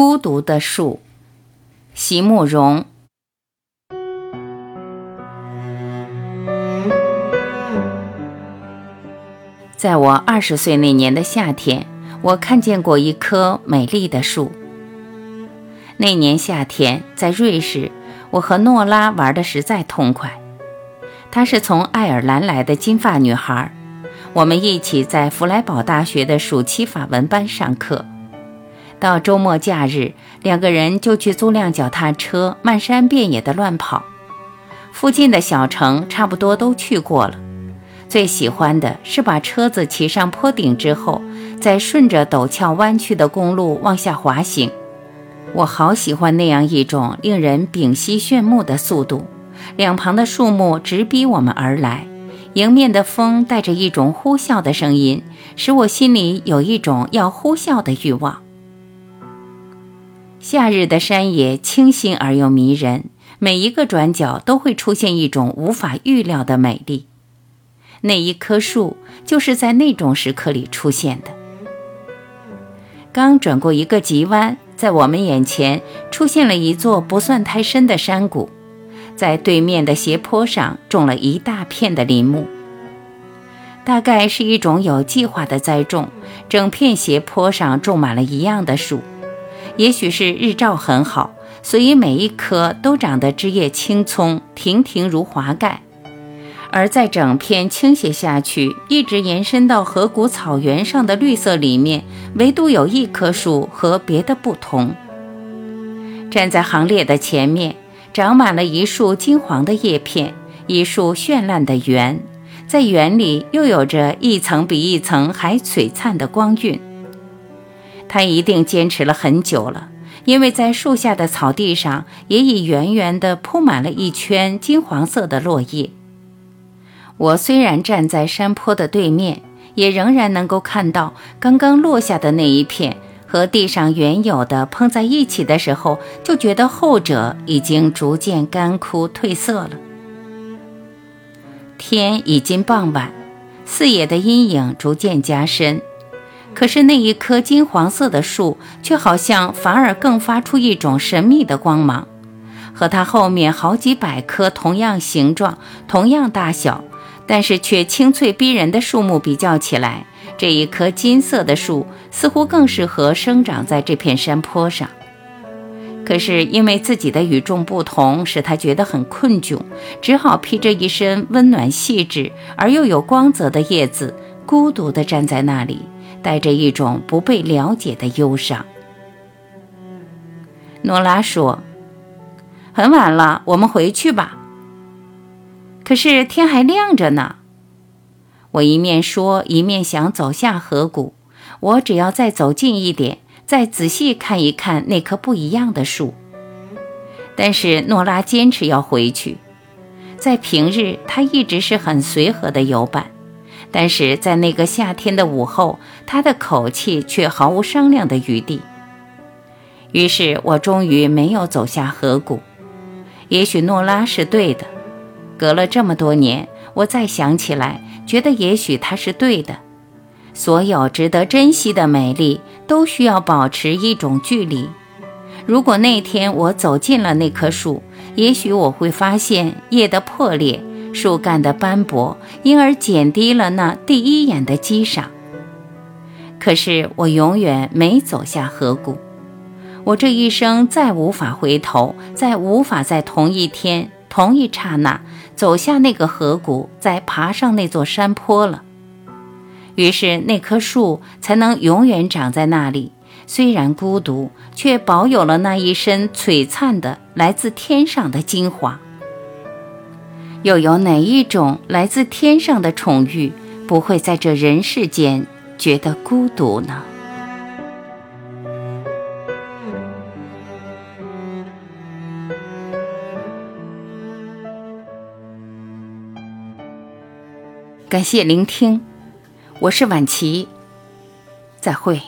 孤独的树，席慕容。在我二十岁那年的夏天，我看见过一棵美丽的树。那年夏天，在瑞士，我和诺拉玩的实在痛快。她是从爱尔兰来的金发女孩，我们一起在弗莱堡大学的暑期法文班上课。到周末假日，两个人就去租辆脚踏车，漫山遍野的乱跑。附近的小城差不多都去过了。最喜欢的是把车子骑上坡顶之后，再顺着陡峭弯曲的公路往下滑行。我好喜欢那样一种令人屏息炫目的速度。两旁的树木直逼我们而来，迎面的风带着一种呼啸的声音，使我心里有一种要呼啸的欲望。夏日的山野清新而又迷人，每一个转角都会出现一种无法预料的美丽。那一棵树就是在那种时刻里出现的。刚转过一个急弯，在我们眼前出现了一座不算太深的山谷，在对面的斜坡上种了一大片的林木，大概是一种有计划的栽种，整片斜坡上种满了一样的树。也许是日照很好，所以每一棵都长得枝叶青葱，亭亭如华盖。而在整片倾斜下去，一直延伸到河谷草原上的绿色里面，唯独有一棵树和别的不同。站在行列的前面，长满了一束金黄的叶片，一束绚烂的圆，在圆里又有着一层比一层还璀璨的光晕。他一定坚持了很久了，因为在树下的草地上也已圆圆地铺满了一圈金黄色的落叶。我虽然站在山坡的对面，也仍然能够看到刚刚落下的那一片和地上原有的碰在一起的时候，就觉得后者已经逐渐干枯褪色了。天已经傍晚，四野的阴影逐渐加深，可是那一棵金黄色的树却好像反而更发出一种神秘的光芒，和它后面好几百棵同样形状、同样大小。但是却清脆逼人的树木比较起来，这一棵金色的树似乎更适合生长在这片山坡上。可是因为自己的与众不同，使他觉得很困窘，只好披着一身温暖细致而又有光泽的叶子，孤独地站在那里，带着一种不被了解的忧伤。诺拉说：“很晚了，我们回去吧。”可是天还亮着呢，我一面说，一面想走下河谷。我只要再走近一点，再仔细看一看那棵不一样的树。但是诺拉坚持要回去。在平日，她一直是很随和的游伴，但是在那个夏天的午后，他的口气却毫无商量的余地。于是我终于没有走下河谷。也许诺拉是对的。隔了这么多年，我再想起来，觉得也许他是对的。所有值得珍惜的美丽，都需要保持一种距离。如果那天我走进了那棵树，也许我会发现叶的破裂、树干的斑驳，因而减低了那第一眼的激赏。可是我永远没走下河谷，我这一生再无法回头，再无法在同一天。同一刹那，走下那个河谷，再爬上那座山坡了。于是那棵树才能永远长在那里，虽然孤独，却保有了那一身璀璨的来自天上的精华。又有哪一种来自天上的宠遇，不会在这人世间觉得孤独呢？感谢聆听，我是晚琪，再会。